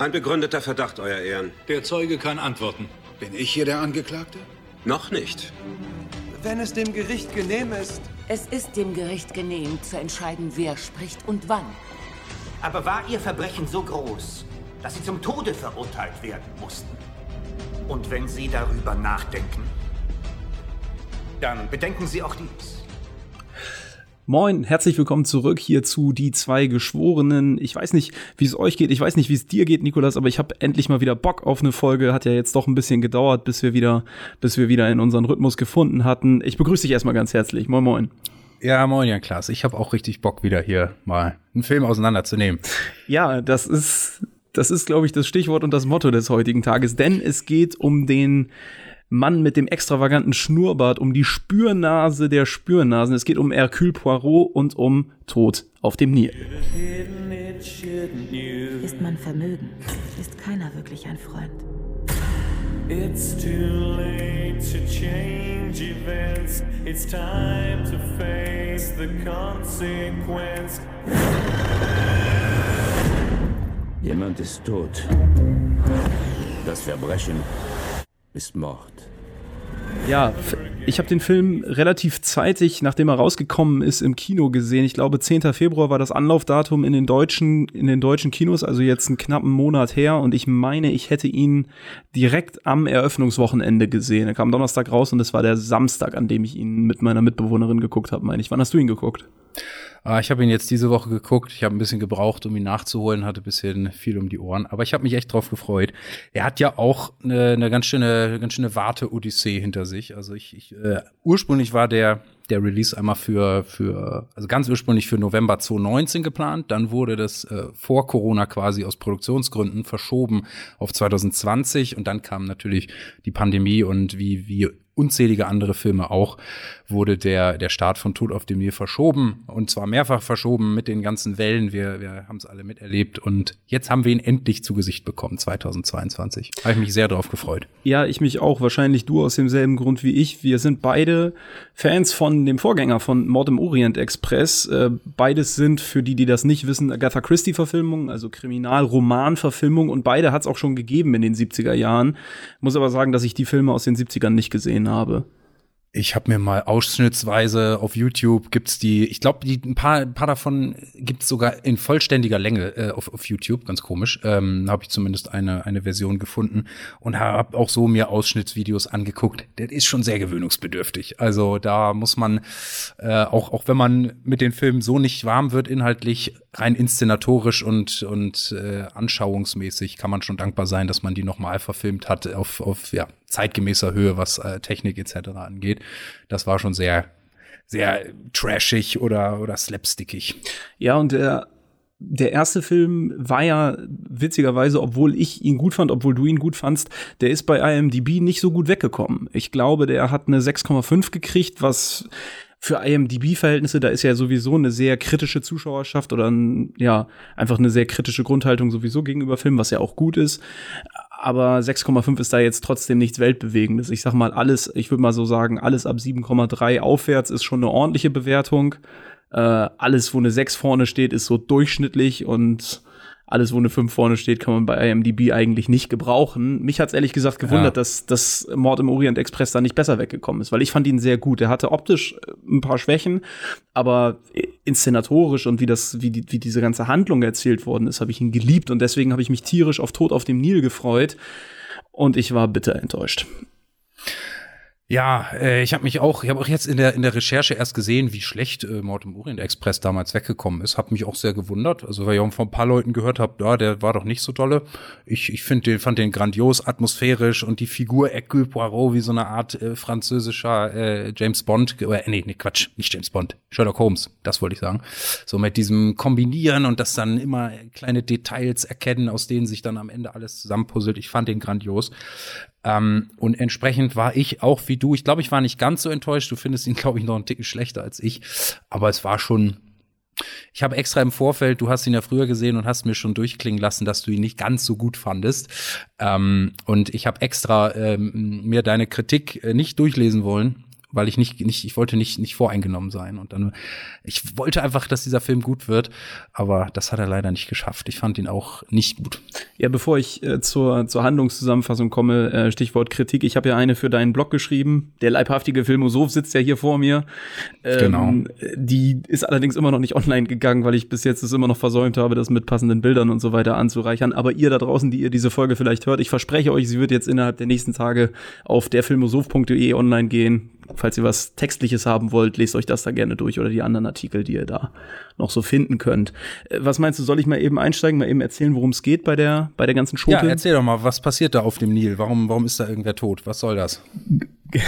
Ein begründeter Verdacht, Euer Ehren. Der Zeuge kann antworten. Bin ich hier der Angeklagte? Noch nicht. Wenn es dem Gericht genehm ist. Es ist dem Gericht genehm, zu entscheiden, wer spricht und wann. Aber war Ihr Verbrechen so groß, dass Sie zum Tode verurteilt werden mussten? Und wenn Sie darüber nachdenken, dann bedenken Sie auch dies. Moin, herzlich willkommen zurück hier zu Die zwei Geschworenen. Ich weiß nicht, wie es euch geht, ich weiß nicht, wie es dir geht, Nikolas, aber ich habe endlich mal wieder Bock auf eine Folge. Hat ja jetzt doch ein bisschen gedauert, bis wir wieder, bis wir wieder in unseren Rhythmus gefunden hatten. Ich begrüße dich erstmal ganz herzlich. Moin, moin. Ja, moin, Jan Klaas. Ich habe auch richtig Bock, wieder hier mal einen Film auseinanderzunehmen. Ja, das ist, das ist, glaube ich, das Stichwort und das Motto des heutigen Tages, denn es geht um den Mann mit dem extravaganten Schnurrbart, um die Spürnase der Spürnasen. Es geht um Hercule Poirot und um Tod auf dem Nil. Ist man vermögen, ist keiner wirklich ein Freund. It's too late to change events. It's time to face the consequence. Jemand ist tot. Das Verbrechen ist Mord. Ja, ich habe den Film relativ zeitig, nachdem er rausgekommen ist, im Kino gesehen. Ich glaube, 10. Februar war das Anlaufdatum in den deutschen, in den deutschen Kinos, also jetzt einen knappen Monat her. Und ich meine, ich hätte ihn direkt am Eröffnungswochenende gesehen. Er kam Donnerstag raus und es war der Samstag, an dem ich ihn mit meiner Mitbewohnerin geguckt habe, meine ich. Wann hast du ihn geguckt? Ah, ich habe ihn jetzt diese Woche geguckt. Ich habe ein bisschen gebraucht, um ihn nachzuholen, hatte ein bisschen viel um die Ohren, aber ich habe mich echt drauf gefreut. Er hat ja auch eine, eine ganz schöne, ganz schöne Warte-Odyssee hinter sich. Also ich, ich äh, ursprünglich war der der Release einmal für für also ganz ursprünglich für November 2019 geplant, dann wurde das äh, vor Corona quasi aus Produktionsgründen verschoben auf 2020 und dann kam natürlich die Pandemie und wie wie unzählige andere Filme auch, wurde der, der Start von Tod auf dem Nil verschoben und zwar mehrfach verschoben mit den ganzen Wellen. Wir, wir haben es alle miterlebt und jetzt haben wir ihn endlich zu Gesicht bekommen, 2022. Habe ich mich sehr darauf gefreut. Ja, ich mich auch. Wahrscheinlich du aus demselben Grund wie ich. Wir sind beide Fans von dem Vorgänger von Mord im Orient Express. Äh, beides sind, für die, die das nicht wissen, Agatha Christie-Verfilmungen, also Kriminal-Roman-Verfilmungen und beide hat es auch schon gegeben in den 70er Jahren. Muss aber sagen, dass ich die Filme aus den 70ern nicht gesehen habe. Ich habe mir mal ausschnittsweise auf YouTube gibt's die, ich glaube, ein paar, ein paar davon gibt's sogar in vollständiger Länge äh, auf, auf YouTube, ganz komisch. Ähm, habe ich zumindest eine eine Version gefunden und habe auch so mir Ausschnittsvideos angeguckt. Das ist schon sehr gewöhnungsbedürftig. Also da muss man äh, auch auch wenn man mit den Filmen so nicht warm wird inhaltlich, rein inszenatorisch und und äh, anschauungsmäßig kann man schon dankbar sein, dass man die nochmal verfilmt hat auf auf ja zeitgemäßer Höhe, was äh, Technik etc. angeht. Das war schon sehr, sehr trashig oder, oder slapstickig. Ja, und der der erste Film war ja witzigerweise, obwohl ich ihn gut fand, obwohl du ihn gut fandst, der ist bei IMDb nicht so gut weggekommen. Ich glaube, der hat eine 6,5 gekriegt, was für IMDb-Verhältnisse, da ist ja sowieso eine sehr kritische Zuschauerschaft oder ein, ja, einfach eine sehr kritische Grundhaltung sowieso gegenüber Filmen, was ja auch gut ist aber 6,5 ist da jetzt trotzdem nichts Weltbewegendes. Ich sag mal, alles, ich würde mal so sagen, alles ab 7,3 aufwärts ist schon eine ordentliche Bewertung. Äh, alles, wo eine 6 vorne steht, ist so durchschnittlich und alles, wo eine 5 vorne steht, kann man bei IMDb eigentlich nicht gebrauchen. Mich hat's ehrlich gesagt gewundert, ja. dass das Mord im Orient Express da nicht besser weggekommen ist, weil ich fand ihn sehr gut. Er hatte optisch äh, ein paar Schwächen, aber inszenatorisch und wie das, wie, die, wie diese ganze Handlung erzählt worden ist, habe ich ihn geliebt und deswegen habe ich mich tierisch auf Tod auf dem Nil gefreut und ich war bitter enttäuscht. Ja, äh, ich habe mich auch, ich habe auch jetzt in der in der Recherche erst gesehen, wie schlecht äh, Mord im Orient Express damals weggekommen ist. Habe mich auch sehr gewundert. Also weil ich auch von ein paar Leuten gehört habe, ja, der war doch nicht so dolle. Ich ich finde den fand den grandios, atmosphärisch und die Figur Hercule Poirot wie so eine Art äh, französischer äh, James Bond, äh, nee, nee, Quatsch, nicht James Bond, Sherlock Holmes, das wollte ich sagen. So mit diesem Kombinieren und das dann immer kleine Details erkennen, aus denen sich dann am Ende alles zusammenpuzzelt. Ich fand den grandios. Ähm, und entsprechend war ich auch wie du, ich glaube, ich war nicht ganz so enttäuscht. Du findest ihn, glaube ich, noch einen Ticken schlechter als ich. Aber es war schon, ich habe extra im Vorfeld, du hast ihn ja früher gesehen und hast mir schon durchklingen lassen, dass du ihn nicht ganz so gut fandest. Ähm, und ich habe extra ähm, mir deine Kritik äh, nicht durchlesen wollen weil ich nicht, nicht, ich wollte nicht, nicht voreingenommen sein. Und dann, ich wollte einfach, dass dieser Film gut wird, aber das hat er leider nicht geschafft. Ich fand ihn auch nicht gut. Ja, bevor ich äh, zur, zur Handlungszusammenfassung komme, äh, Stichwort Kritik. Ich habe ja eine für deinen Blog geschrieben. Der leibhaftige Filmosoph sitzt ja hier vor mir. Ähm, Genau. Die ist allerdings immer noch nicht online gegangen, weil ich bis jetzt es immer noch versäumt habe, das mit passenden Bildern und so weiter anzureichern. Aber ihr da draußen, die ihr diese Folge vielleicht hört, ich verspreche euch, sie wird jetzt innerhalb der nächsten Tage auf derfilmosoph.de online gehen. Falls ihr was Textliches haben wollt, lest euch das da gerne durch oder die anderen Artikel, die ihr da noch so finden könnt. Äh, Was meinst du, soll ich mal eben einsteigen, mal eben erzählen, worum es geht bei der, bei der ganzen Schote? Ja, erzähl doch mal, was passiert da auf dem Nil? Warum, warum ist da irgendwer tot? Was soll das?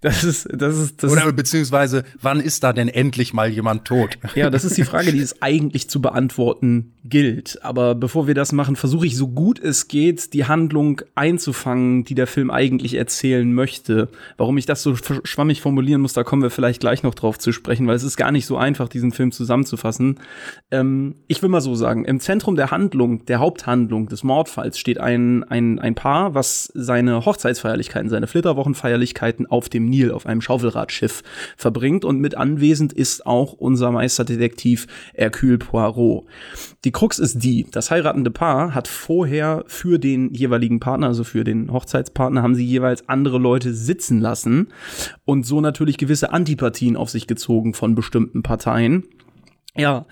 Das ist, das ist, das Oder beziehungsweise, wann ist da denn endlich mal jemand tot? ja, das ist die Frage, die es eigentlich zu beantworten gilt. Aber bevor wir das machen, versuche ich so gut es geht, die Handlung einzufangen, die der Film eigentlich erzählen möchte. Warum ich das so sch- schwammig formulieren muss, da kommen wir vielleicht gleich noch drauf zu sprechen, weil es ist gar nicht so einfach, diesen Film zusammenzufassen. Ähm, ich will mal so sagen, im Zentrum der Handlung, der Haupthandlung des Mordfalls steht ein, ein, ein Paar, was seine Hochzeitsfeierlichkeiten, seine Flitterwochenfeierlichkeiten auf dem Nil, auf einem Schaufelradschiff verbringt und mit anwesend ist auch unser Meisterdetektiv Hercule Poirot. Die Krux ist die, das heiratende Paar hat vorher für den jeweiligen Partner, also für den Hochzeitspartner, haben sie jeweils andere Leute sitzen lassen und so natürlich gewisse Antipathien auf sich gezogen von bestimmten Parteien. Ja,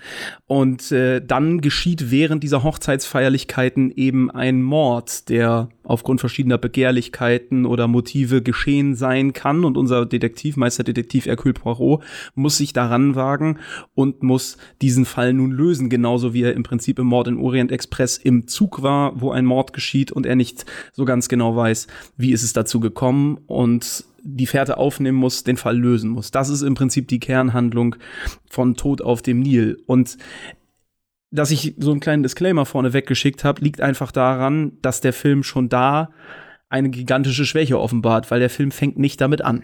und äh, dann geschieht während dieser Hochzeitsfeierlichkeiten eben ein Mord, der aufgrund verschiedener Begehrlichkeiten oder Motive geschehen sein kann. Und unser Detektiv, Meisterdetektiv Hercule Poirot, muss sich daran wagen und muss diesen Fall nun lösen, genauso wie er im Prinzip im Mord in Orient Express im Zug war, wo ein Mord geschieht und er nicht so ganz genau weiß, wie ist es dazu gekommen und die Fährte aufnehmen muss, den Fall lösen muss. Das ist im Prinzip die Kernhandlung von Tod auf dem Nil. Und dass ich so einen kleinen Disclaimer vorne weggeschickt habe, liegt einfach daran, dass der Film schon da eine gigantische Schwäche offenbart, weil der Film fängt nicht damit an.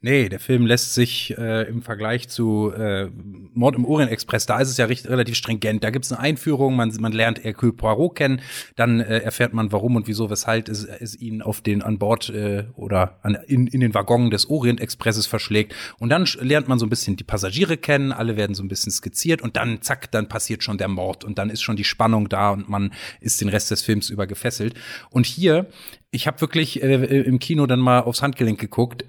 Nee, der Film lässt sich äh, im Vergleich zu äh, Mord im Orient Express, da ist es ja recht, relativ stringent. Da gibt es eine Einführung, man, man lernt Hercule Poirot kennen, dann äh, erfährt man, warum und wieso, weshalb es, es ihn auf den an Bord äh, oder an, in, in den Waggon des Orient Expresses verschlägt. Und dann lernt man so ein bisschen die Passagiere kennen, alle werden so ein bisschen skizziert und dann zack, dann passiert schon der Mord und dann ist schon die Spannung da und man ist den Rest des Films über gefesselt. Und hier, ich habe wirklich äh, im Kino dann mal aufs Handgelenk geguckt,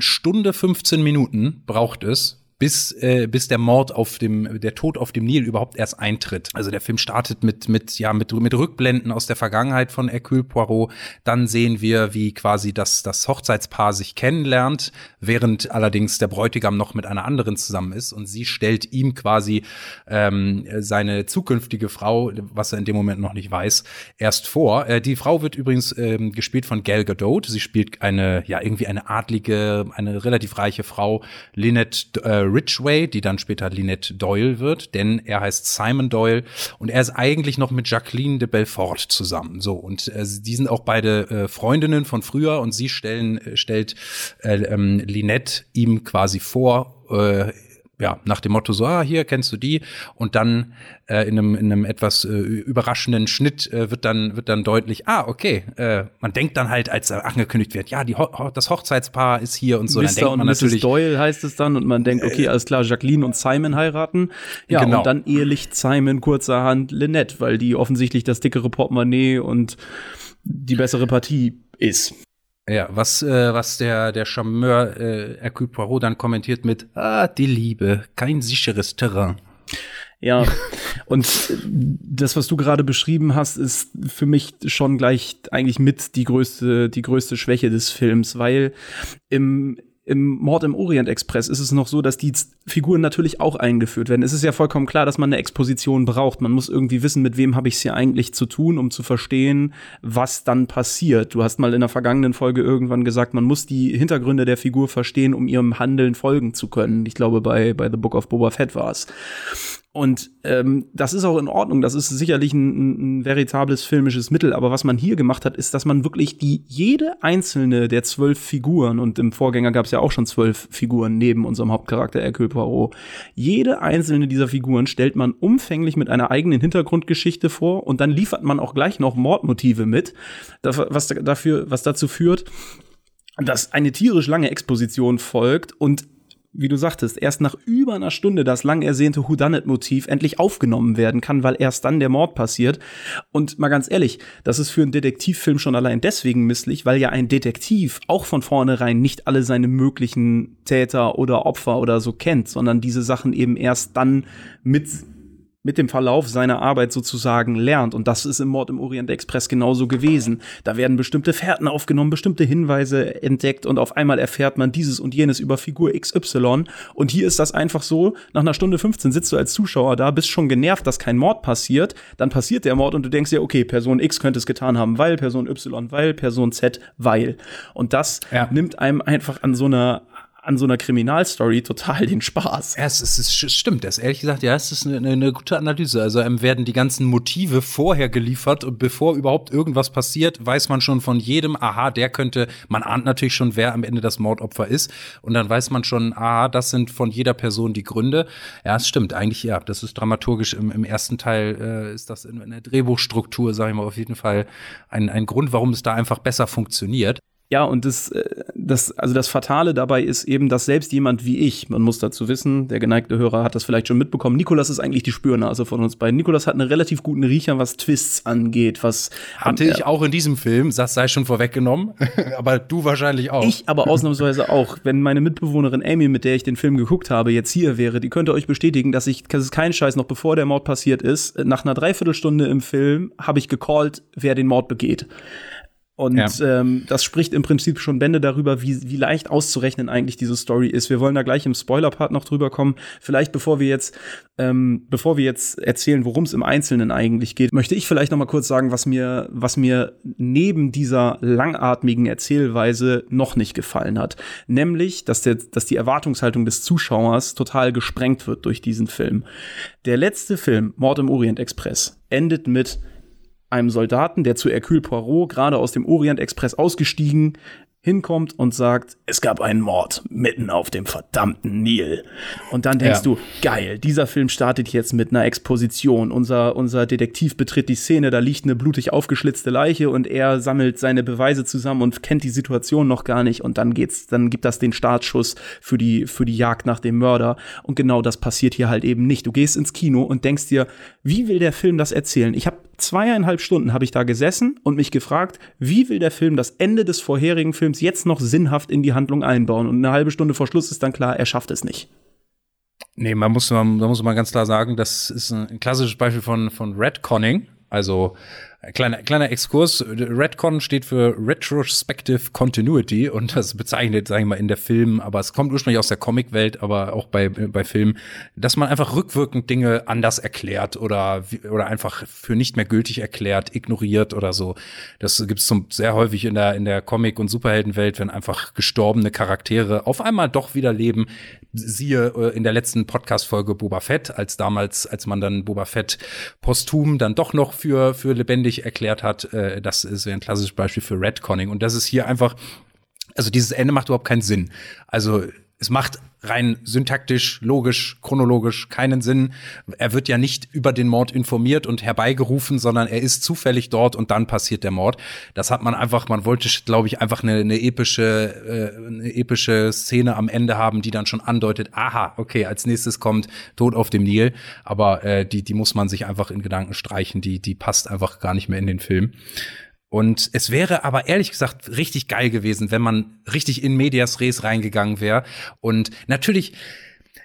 Stunde 15 Minuten braucht es, bis, äh, bis der Mord auf dem, der Tod auf dem Nil überhaupt erst eintritt. Also der Film startet mit, mit, ja, mit, mit Rückblenden aus der Vergangenheit von Hercule Poirot. Dann sehen wir, wie quasi das, das Hochzeitspaar sich kennenlernt, während allerdings der Bräutigam noch mit einer anderen zusammen ist und sie stellt ihm quasi ähm, seine zukünftige Frau, was er in dem Moment noch nicht weiß, erst vor. Äh, die Frau wird übrigens ähm, gespielt von Gal Gadot. Sie spielt eine, ja, irgendwie eine adlige, eine relativ reiche Frau, Lynette äh, Ridgway, die dann später Lynette Doyle wird, denn er heißt Simon Doyle und er ist eigentlich noch mit Jacqueline de Belfort zusammen. So und äh, die sind auch beide äh, Freundinnen von früher und sie stellen äh, stellt äh, ähm, Lynette ihm quasi vor. Äh, ja, nach dem Motto so, ah, hier kennst du die und dann äh, in, einem, in einem etwas äh, überraschenden Schnitt äh, wird dann wird dann deutlich, ah, okay, äh, man denkt dann halt, als er angekündigt wird, ja, die Ho das Hochzeitspaar ist hier und so, dann Mr. denkt und man Mrs. natürlich, Äh, Doyle heißt es dann und man denkt, okay, alles klar, Jacqueline und Simon heiraten. Ja, Genau. und dann ehelicht Simon kurzerhand Lynette, weil die offensichtlich das dickere Portemonnaie und die bessere Partie ist. Ja, was, äh, was der, der Charmeur äh, Hercule Poirot dann kommentiert mit, ah, die Liebe, kein sicheres Terrain. Ja, und äh, das, was du gerade beschrieben hast, ist für mich schon gleich eigentlich mit die größte, die größte Schwäche des Films, weil im, im Mord im Orient Express ist es noch so, dass die Figuren natürlich auch eingeführt werden. Es ist ja vollkommen klar, dass man eine Exposition braucht. Man muss irgendwie wissen, mit wem habe ich es hier eigentlich zu tun, um zu verstehen, was dann passiert. Du hast mal in der vergangenen Folge irgendwann gesagt, man muss die Hintergründe der Figur verstehen, um ihrem Handeln folgen zu können. Ich glaube, bei, bei The Book of Boba Fett war es. Und ähm, das ist auch in Ordnung. Das ist sicherlich ein, ein veritables filmisches Mittel. Aber was man hier gemacht hat, ist, dass man wirklich die jede einzelne der zwölf Figuren und im Vorgänger gab es ja auch schon zwölf Figuren neben unserem Hauptcharakter Hercule Poirot. Jede einzelne dieser Figuren stellt man umfänglich mit einer eigenen Hintergrundgeschichte vor und dann liefert man auch gleich noch Mordmotive mit, was da- dafür, was dazu führt, dass eine tierisch lange Exposition folgt und wie du sagtest, erst nach über einer Stunde das lang ersehnte Whodunit-Motiv endlich aufgenommen werden kann, weil erst dann der Mord passiert. Und mal ganz ehrlich, das ist für einen Detektivfilm schon allein deswegen misslich, weil ja ein Detektiv auch von vornherein nicht alle seine möglichen Täter oder Opfer oder so kennt, sondern diese Sachen eben erst dann mit mit dem Verlauf seiner Arbeit sozusagen lernt. Und das ist im Mord im Orient Express genauso gewesen. Da werden bestimmte Fährten aufgenommen, bestimmte Hinweise entdeckt und auf einmal erfährt man dieses und jenes über Figur XY. Und hier ist das einfach so, nach einer Stunde 15 sitzt du als Zuschauer da, bist schon genervt, dass kein Mord passiert. Dann passiert der Mord und du denkst dir, okay, Person X könnte es getan haben, weil, Person Y, weil, Person Z, weil. Und das ja. nimmt einem einfach an so einer an so einer Kriminalstory total den Spaß. Ja, es, ist, es stimmt. Das ehrlich gesagt, ja, es ist eine, eine gute Analyse. Also ähm, werden die ganzen Motive vorher geliefert und bevor überhaupt irgendwas passiert, weiß man schon von jedem, aha, der könnte, man ahnt natürlich schon, wer am Ende das Mordopfer ist. Und dann weiß man schon, aha, das sind von jeder Person die Gründe. Ja, es stimmt. Eigentlich, ja, das ist dramaturgisch im, im ersten Teil, äh, ist das in, in der Drehbuchstruktur, sage ich mal, auf jeden Fall ein, ein Grund, warum es da einfach besser funktioniert. Ja, und das, äh, das, also das Fatale dabei ist eben, dass selbst jemand wie ich, man muss dazu wissen, der geneigte Hörer hat das vielleicht schon mitbekommen, Nikolas ist eigentlich die Spürnase von uns beiden. Nikolas hat einen relativ guten Riecher, was Twists angeht, was. Hatte ich auch in diesem Film, das sei schon vorweggenommen, aber du wahrscheinlich auch. Ich aber ausnahmsweise auch. Wenn meine Mitbewohnerin Amy, mit der ich den Film geguckt habe, jetzt hier wäre, die könnte euch bestätigen, dass ich, das ist kein Scheiß, noch bevor der Mord passiert ist, nach einer Dreiviertelstunde im Film habe ich gecallt, wer den Mord begeht. Und ja. ähm, das spricht im Prinzip schon Bände darüber, wie, wie leicht auszurechnen eigentlich diese Story ist. Wir wollen da gleich im Spoiler-Part noch drüber kommen. Vielleicht bevor wir jetzt, ähm, bevor wir jetzt erzählen, worum es im Einzelnen eigentlich geht, möchte ich vielleicht noch mal kurz sagen, was mir, was mir neben dieser langatmigen Erzählweise noch nicht gefallen hat. Nämlich, dass, der, dass die Erwartungshaltung des Zuschauers total gesprengt wird durch diesen Film. Der letzte Film, Mord im Orient Express, endet mit einem Soldaten, der zu Hercule Poirot gerade aus dem Orient Express ausgestiegen hinkommt und sagt, es gab einen Mord mitten auf dem verdammten Nil. Und dann denkst ja. du, geil, dieser Film startet jetzt mit einer Exposition. Unser, unser Detektiv betritt die Szene, da liegt eine blutig aufgeschlitzte Leiche und er sammelt seine Beweise zusammen und kennt die Situation noch gar nicht und dann geht's, dann gibt das den Startschuss für die, für die Jagd nach dem Mörder. Und genau das passiert hier halt eben nicht. Du gehst ins Kino und denkst dir, wie will der Film das erzählen? Ich habe zweieinhalb Stunden habe ich da gesessen und mich gefragt, wie will der Film das Ende des vorherigen Films jetzt noch sinnhaft in die Handlung einbauen? Und eine halbe Stunde vor Schluss ist dann klar, er schafft es nicht. Nee, man muss, man, man muss mal ganz klar sagen, das ist ein klassisches Beispiel von, von Redconning. Also Kleiner, kleiner Exkurs. Redcon steht für Retrospective Continuity und das bezeichnet, sage ich mal, in der Film, aber es kommt ursprünglich aus der Comicwelt, aber auch bei, bei Filmen, dass man einfach rückwirkend Dinge anders erklärt oder, oder einfach für nicht mehr gültig erklärt, ignoriert oder so. Das gibt's zum, sehr häufig in der, in der Comic- und Superheldenwelt, wenn einfach gestorbene Charaktere auf einmal doch wieder leben. Siehe äh, in der letzten Podcast-Folge Boba Fett, als damals, als man dann Boba Fett posthum dann doch noch für, für lebendig erklärt hat, äh, das ist ein klassisches Beispiel für Redconning. Und das ist hier einfach, also dieses Ende macht überhaupt keinen Sinn. Also es macht rein syntaktisch, logisch, chronologisch keinen Sinn. Er wird ja nicht über den Mord informiert und herbeigerufen, sondern er ist zufällig dort und dann passiert der Mord. Das hat man einfach, man wollte, glaube ich, einfach eine, eine epische, äh, eine epische Szene am Ende haben, die dann schon andeutet, aha, okay, als nächstes kommt Tod auf dem Nil. Aber äh, die, die muss man sich einfach in Gedanken streichen, die, die passt einfach gar nicht mehr in den Film. Und es wäre aber ehrlich gesagt richtig geil gewesen, wenn man richtig in Medias Res reingegangen wäre. Und natürlich,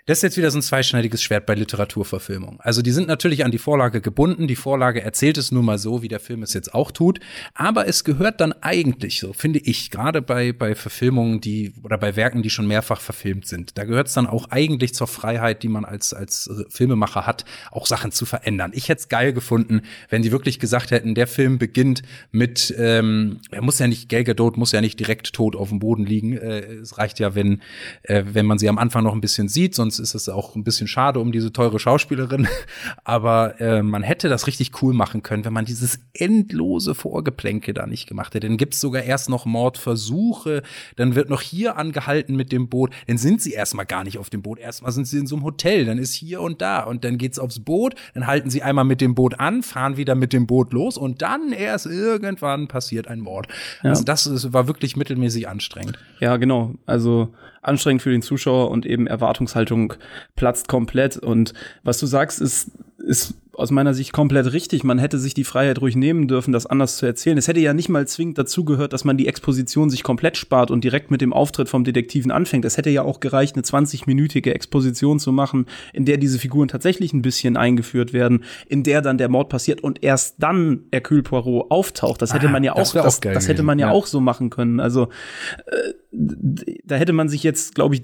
das ist jetzt wieder so ein zweischneidiges Schwert bei Literaturverfilmung. Also die sind natürlich an die Vorlage gebunden. Die Vorlage erzählt es nun mal so, wie der Film es jetzt auch tut. Aber es gehört dann eigentlich, so finde ich, gerade bei, bei Verfilmungen, die oder bei Werken, die schon mehrfach verfilmt sind, da gehört es dann auch eigentlich zur Freiheit, die man als, als Filmemacher hat, auch Sachen zu verändern. Ich hätte es geil gefunden, wenn die wirklich gesagt hätten, der Film beginnt mit, ähm, er muss ja nicht, Gal Gadot muss ja nicht direkt tot auf dem Boden liegen. Äh, es reicht ja, wenn, äh, wenn man sie am Anfang noch ein bisschen sieht sieht, sonst ist es auch ein bisschen schade um diese teure Schauspielerin. Aber äh, man hätte das richtig cool machen können, wenn man dieses endlose Vorgeplänke da nicht gemacht hätte. Dann gibt's sogar erst noch Mordversuche, dann wird noch hier angehalten mit dem Boot. Dann sind sie erstmal gar nicht auf dem Boot. Erstmal sind sie in so einem Hotel, dann ist hier und da und dann geht's aufs Boot, dann halten sie einmal mit dem Boot an, fahren wieder mit dem Boot los und dann erst irgendwann passiert ein Mord. Ja. Also das ist, war wirklich mittelmäßig anstrengend. Ja, genau. Also anstrengend für den Zuschauer und eben Erwartungshaltung platzt komplett. Und was du sagst, ist, ist aus meiner Sicht komplett richtig. Man hätte sich die Freiheit ruhig nehmen dürfen, das anders zu erzählen. Es hätte ja nicht mal zwingend dazu gehört, dass man die Exposition sich komplett spart und direkt mit dem Auftritt vom Detektiven anfängt. Es hätte ja auch gereicht, eine 20-minütige Exposition zu machen, in der diese Figuren tatsächlich ein bisschen eingeführt werden, in der dann der Mord passiert und erst dann Hercule Poirot auftaucht. Das hätte man ja das auch, das, geil das hätte man ja, ja. auch so machen können. Also äh, da hätte man sich jetzt, glaube ich,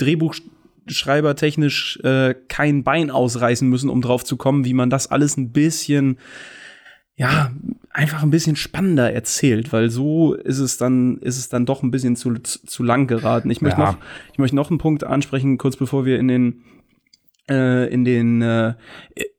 Drehbuchschreibertechnisch äh, kein Bein ausreißen müssen, um drauf zu kommen, wie man das alles ein bisschen ja, einfach ein bisschen spannender erzählt, weil so ist es dann, ist es dann doch ein bisschen zu, zu, zu lang geraten. Ich möchte Ja. noch, ich möchte noch einen Punkt ansprechen, kurz bevor wir in den, äh, in den, äh,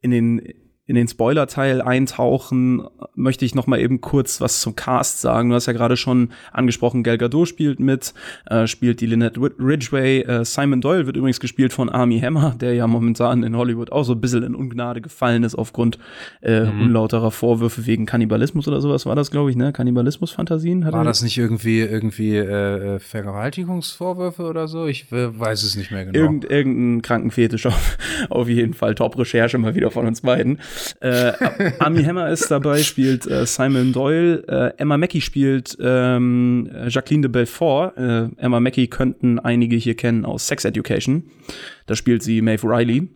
in den, in den Spoiler-Teil eintauchen, möchte ich noch mal eben kurz was zum Cast sagen. Du hast ja gerade schon angesprochen, Gal Gadot spielt mit, äh, spielt die Lynette Rid- Ridgway. Äh, Simon Doyle wird übrigens gespielt von Army Hammer, der ja momentan in Hollywood auch so ein bisschen in Ungnade gefallen ist aufgrund äh, Mhm. unlauterer Vorwürfe wegen Kannibalismus oder sowas. War das, glaube ich, ne? Kannibalismus-Fantasien? hat War das nicht irgendwie irgendwie äh, äh, Vergewaltigungsvorwürfe oder so? Ich weiß es nicht mehr genau. Irgend, irgendein Krankenfetisch auf, auf jeden Fall. Top-Recherche mal wieder von uns beiden. Äh, Army Hammer ist dabei, spielt äh, Simon Doyle. Äh, Emma Mackey spielt ähm, Jacqueline de Belfort. Äh, Emma Mackey könnten einige hier kennen aus Sex Education. Da spielt sie Maeve Riley.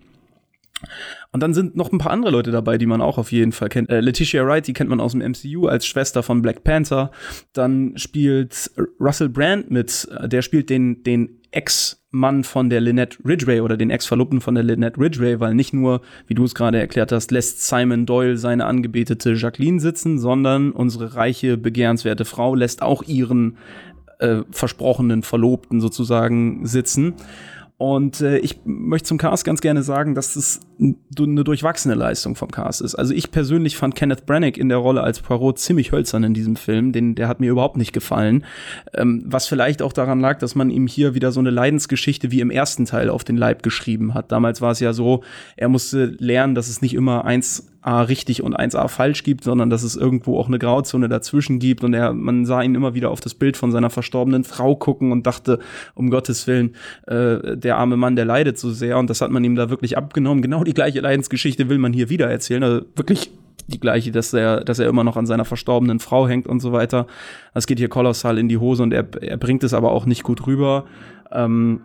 Und dann sind noch ein paar andere Leute dabei, die man auch auf jeden Fall kennt. Äh, Letitia Wright, die kennt man aus dem MCU als Schwester von Black Panther. Dann spielt Russell Brand mit, äh, der spielt den, den Ex-Mann von der Lynette Ridgway oder den Ex-Verlobten von der Lynette Ridgway, weil nicht nur, wie du es gerade erklärt hast, lässt Simon Doyle seine angebetete Jacqueline sitzen, sondern unsere reiche, begehrenswerte Frau lässt auch ihren äh, versprochenen Verlobten sozusagen sitzen. Und äh, ich möchte zum Cast ganz gerne sagen, dass es eine durchwachsene Leistung vom Cast ist. Also ich persönlich fand Kenneth Branagh in der Rolle als Poirot ziemlich hölzern in diesem Film. Den, der hat mir überhaupt nicht gefallen. Ähm, was vielleicht auch daran lag, dass man ihm hier wieder so eine Leidensgeschichte wie im ersten Teil auf den Leib geschrieben hat. Damals war es ja so, er musste lernen, dass es nicht immer 1A richtig und 1A falsch gibt, sondern dass es irgendwo auch eine Grauzone dazwischen gibt. Und er, man sah ihn immer wieder auf das Bild von seiner verstorbenen Frau gucken und dachte, um Gottes Willen, äh, der arme Mann, der leidet so sehr. Und das hat man ihm da wirklich abgenommen. Genau die gleiche Leidensgeschichte will man hier wieder erzählen. Also wirklich die gleiche, dass er, dass er immer noch an seiner verstorbenen Frau hängt und so weiter. Das geht hier kolossal in die Hose und er, er bringt es aber auch nicht gut rüber. Ähm,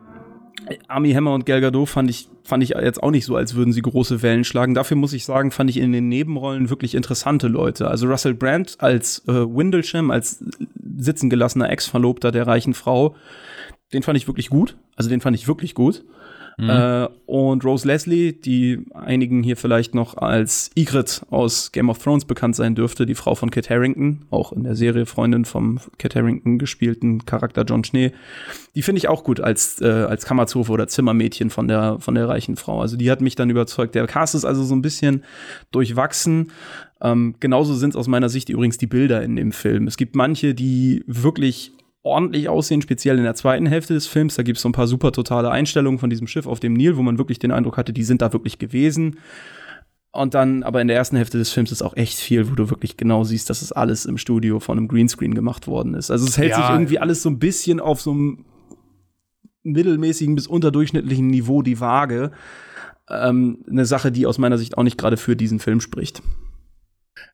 Army Hammer und Gal Gadot fand ich, fand ich jetzt auch nicht so, als würden sie große Wellen schlagen. Dafür muss ich sagen, fand ich in den Nebenrollen wirklich interessante Leute. Also Russell Brand als äh, Windlesham, als sitzen gelassener Ex-Verlobter der reichen Frau, den fand ich wirklich gut. Also den fand ich wirklich gut. Äh, und Rose Leslie, die einigen hier vielleicht noch als Ygritte aus Game of Thrones bekannt sein dürfte, die Frau von Kit Harington, auch in der Serie Freundin vom Kit Harington gespielten Charakter John Schnee. Die finde ich auch gut als, äh, als Kammerzofe oder Zimmermädchen von der, von der reichen Frau. Also die hat mich dann überzeugt. Der Cast ist also so ein bisschen durchwachsen. Ähm, genauso sind es aus meiner Sicht übrigens die Bilder in dem Film. Es gibt manche, die wirklich ordentlich aussehen, speziell in der zweiten Hälfte des Films. Da gibt es so ein paar super totale Einstellungen von diesem Schiff auf dem Nil, wo man wirklich den Eindruck hatte, die sind da wirklich gewesen. Und dann, aber in der ersten Hälfte des Films ist auch echt viel, wo du wirklich genau siehst, dass es alles im Studio von einem Greenscreen gemacht worden ist. Also es hält Ja. sich irgendwie alles so ein bisschen auf so einem mittelmäßigen bis unterdurchschnittlichen Niveau die Waage. Ähm, eine Sache, die aus meiner Sicht auch nicht gerade für diesen Film spricht.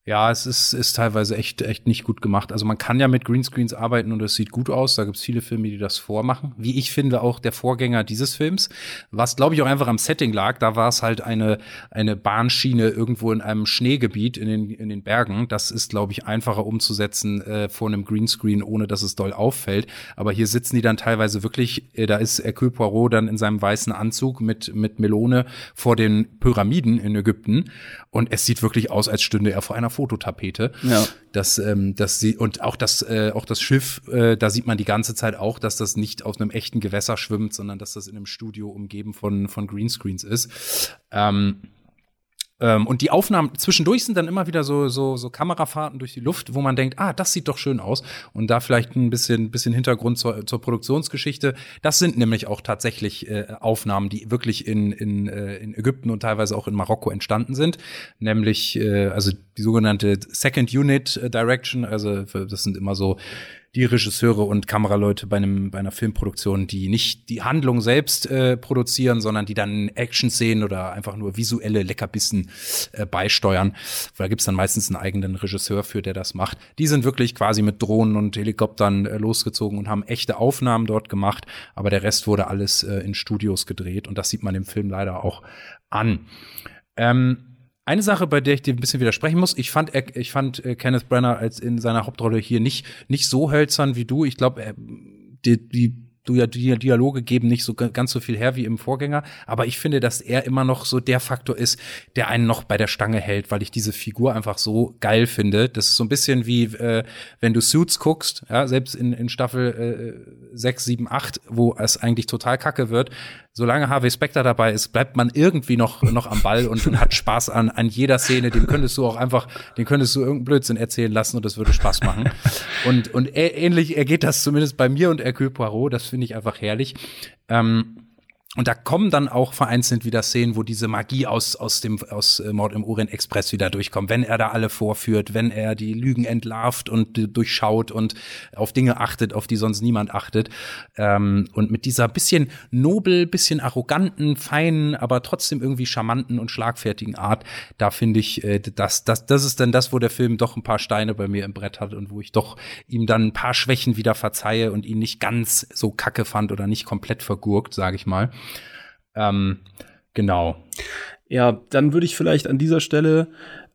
Ja, es ist, ist teilweise echt, echt nicht gut gemacht. Also man kann ja mit Greenscreens arbeiten und es sieht gut aus. Da gibt's viele Filme, die das vormachen. Wie ich finde, auch der Vorgänger dieses Films, was glaube ich auch einfach am Setting lag. Da war es halt eine, eine Bahnschiene irgendwo in einem Schneegebiet in den, in den Bergen. Das ist, glaube ich, einfacher umzusetzen äh, vor einem Greenscreen, ohne dass es doll auffällt. Aber hier sitzen die dann teilweise wirklich, äh, da ist Hercule Poirot dann in seinem weißen Anzug mit, mit Melone vor den Pyramiden in Ägypten. Und es sieht wirklich aus, als stünde er vor einer Fototapete. Ja. Das, ähm, das sie und auch das, äh, auch das Schiff, äh, da sieht man die ganze Zeit auch, dass das nicht auf einem echten Gewässer schwimmt, sondern dass das in einem Studio umgeben von von Greenscreens ist. Ähm, ähm, und die Aufnahmen zwischendurch sind dann immer wieder so, so, so Kamerafahrten durch die Luft, wo man denkt, ah, das sieht doch schön aus. Und da vielleicht ein bisschen, bisschen Hintergrund zur, zur Produktionsgeschichte. Das sind nämlich auch tatsächlich äh, Aufnahmen, die wirklich in, in, äh, in Ägypten und teilweise auch in Marokko entstanden sind. Nämlich, äh, also die sogenannte Second Unit äh, Direction. Also das sind immer so die Regisseure und Kameraleute bei einem bei einer Filmproduktion, die nicht die Handlung selbst äh, produzieren, sondern die dann Action-Szenen oder einfach nur visuelle Leckerbissen äh, beisteuern. Da gibt's dann meistens einen eigenen Regisseur für, der das macht. Die sind wirklich quasi mit Drohnen und Helikoptern äh, losgezogen und haben echte Aufnahmen dort gemacht, aber der Rest wurde alles äh, in Studios gedreht und das sieht man im Film leider auch an. Ähm, eine Sache, bei der ich dir ein bisschen widersprechen muss, ich fand, ich fand äh, Kenneth Brenner als in seiner Hauptrolle hier nicht, nicht so hölzern wie du. Ich glaube, die, die Dialoge geben nicht so ganz so viel her wie im Vorgänger, aber ich finde, dass er immer noch so der Faktor ist, der einen noch bei der Stange hält, weil ich diese Figur einfach so geil finde. Das ist so ein bisschen wie äh, wenn du Suits guckst, ja, selbst in, in Staffel äh, 6, 7, 8, wo es eigentlich total kacke wird, solange Harvey Specter dabei ist, bleibt man irgendwie noch, noch am Ball und, und hat Spaß an, an jeder Szene. Dem könntest du auch einfach, den könntest du irgendeinen Blödsinn erzählen lassen und das würde Spaß machen. Und, und ähnlich ergeht das zumindest bei mir und Hercule Poirot. Das finde ich einfach herrlich. Ähm, und da kommen dann auch vereinzelt wieder Szenen, wo diese Magie aus, aus dem, aus äh, Mord im Orient Express wieder durchkommt. Wenn er da alle vorführt, wenn er die Lügen entlarvt und durchschaut und auf Dinge achtet, auf die sonst niemand achtet. Ähm, und mit dieser bisschen nobel, bisschen arroganten, feinen, aber trotzdem irgendwie charmanten und schlagfertigen Art, da finde ich, äh, das, das, das ist dann das, wo der Film doch ein paar Steine bei mir im Brett hat und wo ich doch ihm dann ein paar Schwächen wieder verzeihe und ihn nicht ganz so kacke fand oder nicht komplett vergurkt, sage ich mal. Ähm, genau. Ja, dann würde ich vielleicht an dieser Stelle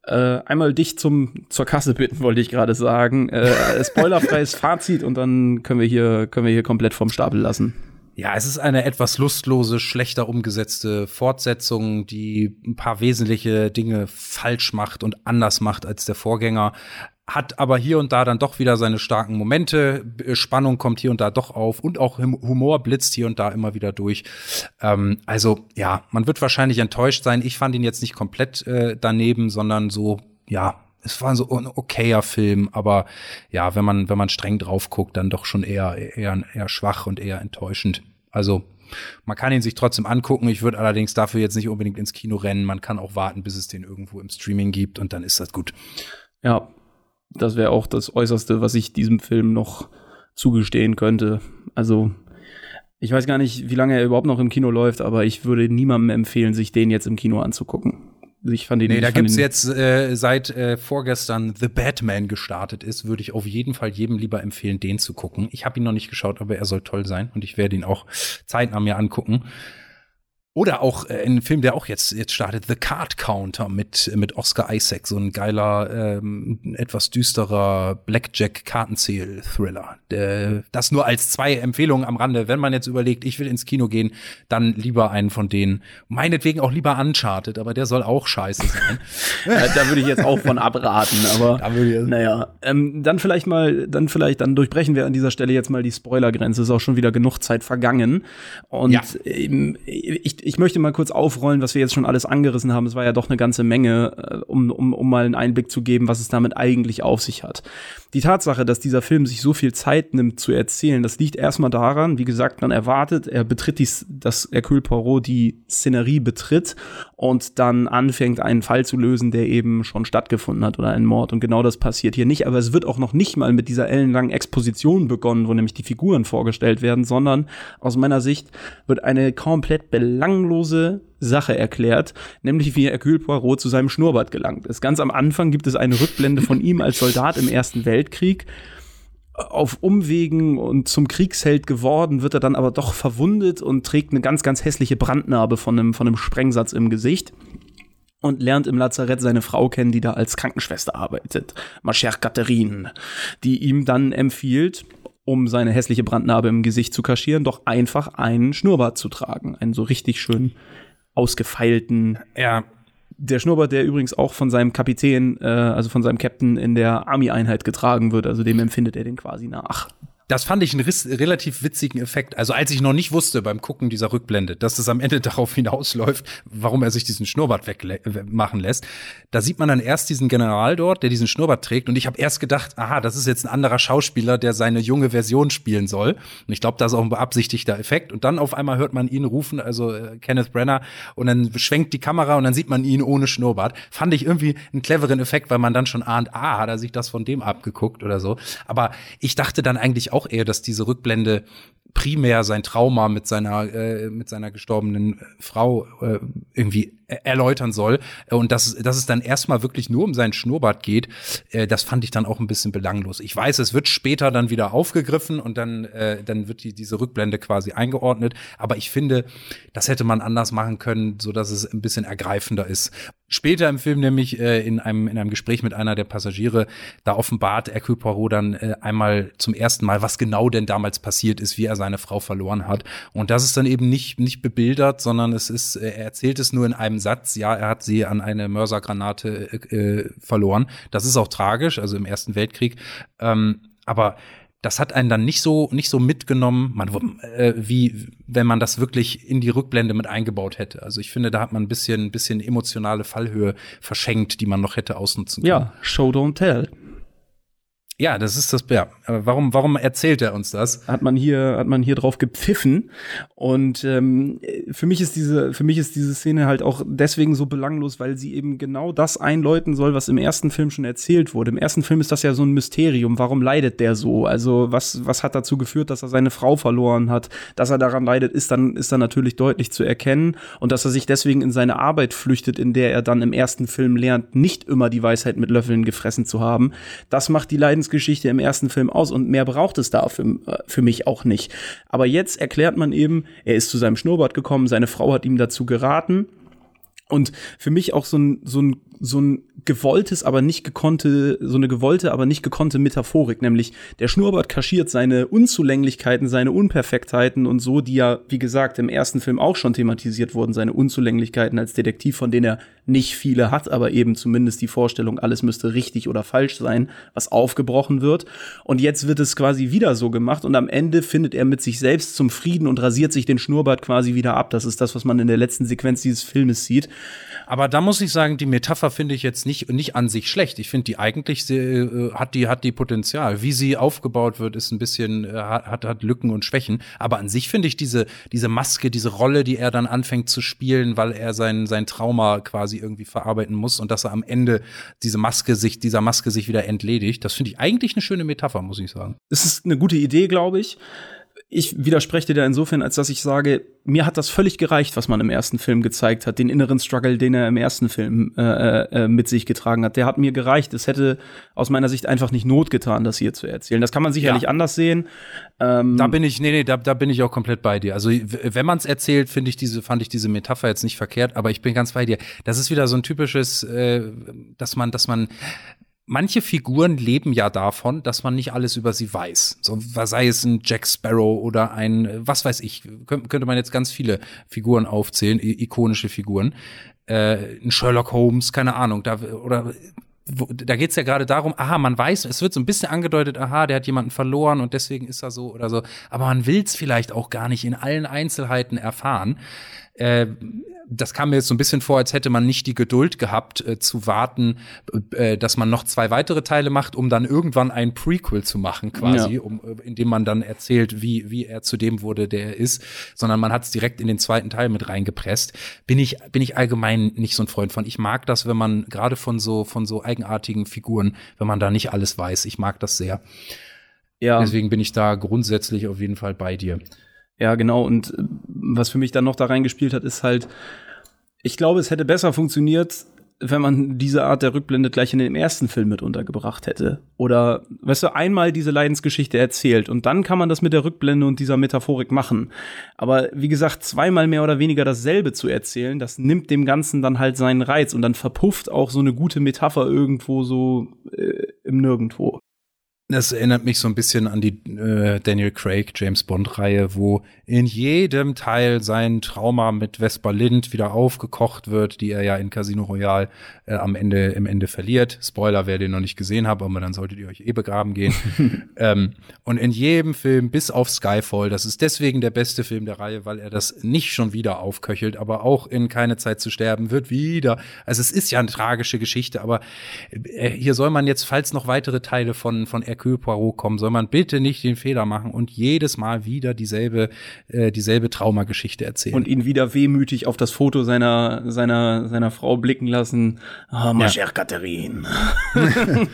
äh, einmal dich zum zur Kasse bitten, wollte ich gerade sagen. Äh, spoilerfreies Fazit und dann können wir hier können wir hier komplett vom Stapel lassen. Ja, es ist eine etwas lustlose, schlechter umgesetzte Fortsetzung, die ein paar wesentliche Dinge falsch macht und anders macht als der Vorgänger hat aber hier und da dann doch wieder seine starken Momente. Spannung kommt hier und da doch auf und auch Humor blitzt hier und da immer wieder durch. Ähm, also ja, man wird wahrscheinlich enttäuscht sein. Ich fand ihn jetzt nicht komplett äh, daneben, sondern so, ja, es war so ein okayer Film, aber ja, wenn man, wenn man streng drauf guckt, dann doch schon eher, eher, eher schwach und eher enttäuschend. Also, man kann ihn sich trotzdem angucken. Ich würde allerdings dafür jetzt nicht unbedingt ins Kino rennen. Man kann auch warten, bis es den irgendwo im Streaming gibt und dann ist das gut. Ja, das wäre auch das Äußerste, was ich diesem Film noch zugestehen könnte. Also, ich weiß gar nicht, wie lange er überhaupt noch im Kino läuft, aber ich würde niemandem empfehlen, sich den jetzt im Kino anzugucken. Ich fand ihn Nee, da gibt's jetzt äh, seit äh, vorgestern The Batman gestartet ist, würde ich auf jeden Fall jedem lieber empfehlen, den zu gucken. Ich habe ihn noch nicht geschaut, aber er soll toll sein und ich werde ihn auch zeitnah mir angucken. Oder auch äh, ein Film, der auch jetzt, jetzt startet, The Card Counter mit, mit Oscar Isaac, so ein geiler, ähm, etwas düsterer Blackjack-Kartenzähl-Thriller. Das nur als zwei Empfehlungen am Rande. Wenn man jetzt überlegt, ich will ins Kino gehen, dann lieber einen von denen. Meinetwegen auch lieber Uncharted, aber der soll auch scheiße sein. ja, da würde ich jetzt auch von abraten, aber naja. Ähm, dann vielleicht mal, dann vielleicht, dann durchbrechen wir an dieser Stelle jetzt mal die Spoilergrenze. Ist auch schon wieder genug Zeit vergangen. Und ja. ähm, ich ich, möchte mal kurz aufrollen, was wir jetzt schon alles angerissen haben. Es war ja doch eine ganze Menge, äh, um, um, um mal einen Einblick zu geben, was es damit eigentlich auf sich hat. Die Tatsache, dass dieser Film sich so viel Zeit nimmt zu erzählen, das liegt erstmal daran, wie gesagt, man erwartet, er betritt dies, dass Hercule Poirot die Szenerie betritt und dann anfängt, einen Fall zu lösen, der eben schon stattgefunden hat oder einen Mord. Und genau das passiert hier nicht. Aber es wird auch noch nicht mal mit dieser ellenlangen Exposition begonnen, wo nämlich die Figuren vorgestellt werden, sondern aus meiner Sicht wird eine komplett belanglose Sache erklärt, nämlich wie Hercule Poirot zu seinem Schnurrbart gelangt ist. Ganz am Anfang gibt es eine Rückblende von ihm als Soldat im Ersten Weltkrieg. Auf Umwegen und zum Kriegsheld geworden, wird er dann aber doch verwundet und trägt eine ganz, ganz hässliche Brandnarbe von einem, von einem Sprengsatz im Gesicht und lernt im Lazarett seine Frau kennen, die da als Krankenschwester arbeitet, ma chère Catherine, die ihm dann empfiehlt, um seine hässliche Brandnarbe im Gesicht zu kaschieren, doch einfach einen Schnurrbart zu tragen, einen so richtig schön ausgefeilten. Ja, der Schnurrbart, der übrigens auch von seinem Kapitän, äh, also von seinem Captain in der Army-Einheit getragen wird, also dem empfindet er den quasi nach. Das fand ich einen relativ witzigen Effekt. Also als ich noch nicht wusste beim Gucken dieser Rückblende, dass es am Ende darauf hinausläuft, warum er sich diesen Schnurrbart wegmachen lässt, da sieht man dann erst diesen General dort, der diesen Schnurrbart trägt. Und ich habe erst gedacht, aha, das ist jetzt ein anderer Schauspieler, der seine junge Version spielen soll. Und ich glaube, das ist auch ein beabsichtigter Effekt. Und dann auf einmal hört man ihn rufen, also äh, Kenneth Brenner, und dann schwenkt die Kamera und dann sieht man ihn ohne Schnurrbart. Fand ich irgendwie einen cleveren Effekt, weil man dann schon ahnt, ah, hat er sich das von dem abgeguckt oder so. Aber ich dachte dann eigentlich auch, auch eher, dass diese Rückblende primär sein Trauma mit seiner äh, mit seiner gestorbenen Frau äh, irgendwie erläutern soll und dass, dass es dann erstmal wirklich nur um seinen Schnurrbart geht, äh, das fand ich dann auch ein bisschen belanglos. Ich weiß, es wird später dann wieder aufgegriffen und dann äh, dann wird die, diese Rückblende quasi eingeordnet, aber ich finde, das hätte man anders machen können, so dass es ein bisschen ergreifender ist. Später im Film nämlich äh, in einem in einem Gespräch mit einer der Passagiere, da offenbart Hercule Poirot dann äh, einmal zum ersten Mal, was genau denn damals passiert ist, wie er seine Frau verloren hat. Und das ist dann eben nicht, nicht bebildert, sondern es ist, äh, er erzählt es nur in einem Satz, ja, er hat sie an eine Mörsergranate äh, äh, verloren. Das ist auch tragisch, also im Ersten Weltkrieg. Ähm, aber das hat einen dann nicht so nicht so mitgenommen, man, äh, wie wenn man das wirklich in die Rückblende mit eingebaut hätte. Also ich finde, da hat man ein bisschen ein bisschen emotionale Fallhöhe verschenkt, die man noch hätte ausnutzen können. Ja, Show don't tell. Ja, das ist das. Ja, aber warum, warum erzählt er uns das? Hat man hier, hat man hier drauf gepfiffen. Und ähm, für mich ist diese, für mich ist diese Szene halt auch deswegen so belanglos, weil sie eben genau das einläuten soll, was im ersten Film schon erzählt wurde. Im ersten Film ist das ja so ein Mysterium. Warum leidet der so? Also was, was hat dazu geführt, dass er seine Frau verloren hat? Dass er daran leidet, ist dann, ist dann natürlich deutlich zu erkennen. Und dass er sich deswegen in seine Arbeit flüchtet, in der er dann im ersten Film lernt, nicht immer die Weisheit mit Löffeln gefressen zu haben. Das macht die Leidens Lebensgeschichte im ersten Film aus und mehr braucht es da für, äh, für mich auch nicht. Aber jetzt erklärt man eben, er ist zu seinem Schnurrbart gekommen, seine Frau hat ihm dazu geraten. Und für mich auch so ein, so ein so ein gewolltes, aber nicht gekonnte, so eine gewollte, aber nicht gekonnte Metaphorik, nämlich der Schnurrbart kaschiert seine Unzulänglichkeiten, seine Unperfektheiten und so, die ja, wie gesagt, im ersten Film auch schon thematisiert wurden, seine Unzulänglichkeiten als Detektiv, von denen er nicht viele hat, aber eben zumindest die Vorstellung, alles müsste richtig oder falsch sein, was aufgebrochen wird. Und jetzt wird es quasi wieder so gemacht und am Ende findet er mit sich selbst zum Frieden und rasiert sich den Schnurrbart quasi wieder ab. Das ist das, was man in der letzten Sequenz dieses Filmes sieht. Aber da muss ich sagen, die Metapher finde ich jetzt nicht, nicht an sich schlecht. Ich finde die eigentlich sehr, äh, hat die, hat die Potenzial. Wie sie aufgebaut wird, ist ein bisschen, äh, hat, hat Lücken und Schwächen. Aber an sich finde ich diese, diese Maske, diese Rolle, die er dann anfängt zu spielen, weil er sein, sein Trauma quasi irgendwie verarbeiten muss und dass er am Ende diese Maske sich, dieser Maske sich wieder entledigt, das finde ich eigentlich eine schöne Metapher, muss ich sagen. Es ist eine gute Idee, glaube ich ich widerspreche dir da insofern, als dass ich sage, mir hat das völlig gereicht, was man im ersten Film gezeigt hat, den inneren Struggle, den er im ersten Film äh, äh, mit sich getragen hat. Der hat mir gereicht. Es hätte aus meiner Sicht einfach nicht Not getan, das hier zu erzählen. Das kann man sicherlich ja. anders sehen. Ähm da bin ich, nee, nee, da, da bin ich auch komplett bei dir. Also wenn man es erzählt, finde ich diese, fand ich diese Metapher jetzt nicht verkehrt, aber ich bin ganz bei dir. Das ist wieder so ein typisches, äh, dass man, dass man manche Figuren leben ja davon, dass man nicht alles über sie weiß. So sei es ein Jack Sparrow oder ein, was weiß ich, könnte man jetzt ganz viele Figuren aufzählen, ikonische Figuren. Äh, ein Sherlock Holmes, keine Ahnung, da oder wo, da geht's ja gerade darum, aha, man weiß, es wird so ein bisschen angedeutet, aha, der hat jemanden verloren und deswegen ist er so oder so, aber man will's vielleicht auch gar nicht in allen Einzelheiten erfahren. Äh, das kam mir jetzt so ein bisschen vor, als hätte man nicht die Geduld gehabt, äh, zu warten, äh, dass man noch zwei weitere Teile macht, um dann irgendwann ein Prequel zu machen, quasi, ja. um, äh, indem man dann erzählt, wie, wie er zu dem wurde, der er ist, sondern man hat es direkt in den zweiten Teil mit reingepresst. Bin ich, bin ich allgemein nicht so ein Freund von. Ich mag das, wenn man gerade von so, von so eigenartigen Figuren, wenn man da nicht alles weiß. Ich mag das sehr. Ja. Deswegen bin ich da grundsätzlich auf jeden Fall bei dir. Ja, genau. Und äh, was für mich dann noch da reingespielt hat, ist halt, ich glaube, es hätte besser funktioniert, wenn man diese Art der Rückblende gleich in dem ersten Film mit untergebracht hätte. Oder, weißt du, einmal diese Leidensgeschichte erzählt und dann kann man das mit der Rückblende und dieser Metaphorik machen. Aber wie gesagt, zweimal mehr oder weniger dasselbe zu erzählen, das nimmt dem Ganzen dann halt seinen Reiz und dann verpufft auch so eine gute Metapher irgendwo so äh, im Nirgendwo. Das erinnert mich so ein bisschen an die äh, Daniel Craig James Bond Reihe, wo in jedem Teil sein Trauma mit Vespa Lind wieder aufgekocht wird, die er ja in Casino Royale äh, am Ende im Ende verliert. Spoiler, wer den noch nicht gesehen hat, aber dann solltet ihr euch eh begraben gehen. ähm, und in jedem Film, bis auf Skyfall, das ist deswegen der beste Film der Reihe, weil er das nicht schon wieder aufköchelt, aber auch in keine Zeit zu sterben wird wieder. Also es ist ja eine tragische Geschichte, aber äh, hier soll man jetzt, falls noch weitere Teile von von Hercule Poirot kommen, soll man bitte nicht den Fehler machen und jedes Mal wieder dieselbe äh, dieselbe Traumageschichte erzählen. Und ihn wieder wehmütig auf das Foto seiner, seiner, seiner Frau blicken lassen. Ah, ma Ja. chère Catherine.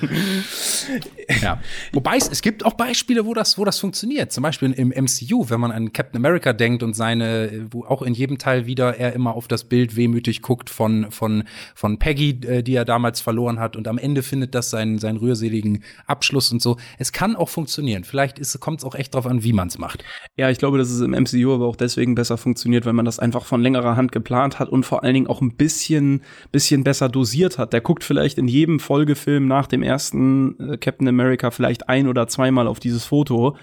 Ja. Wobei es, es gibt auch Beispiele, wo das, wo das funktioniert. Zum Beispiel im MCU, wenn man an Captain America denkt und seine, wo auch in jedem Teil wieder er immer auf das Bild wehmütig guckt von, von, von Peggy, äh, die er damals verloren hat und am Ende findet das seinen, seinen rührseligen Abschluss und so. Es kann auch funktionieren. Vielleicht kommt es auch echt drauf an, wie man es macht. Ja, ich glaube, dass es im MCU aber auch deswegen besser funktioniert, weil man das einfach von längerer Hand geplant hat und vor allen Dingen auch ein bisschen, bisschen besser dosiert hat. Der guckt vielleicht in jedem Folgefilm nach dem ersten äh, Captain America vielleicht ein oder zweimal auf dieses Foto.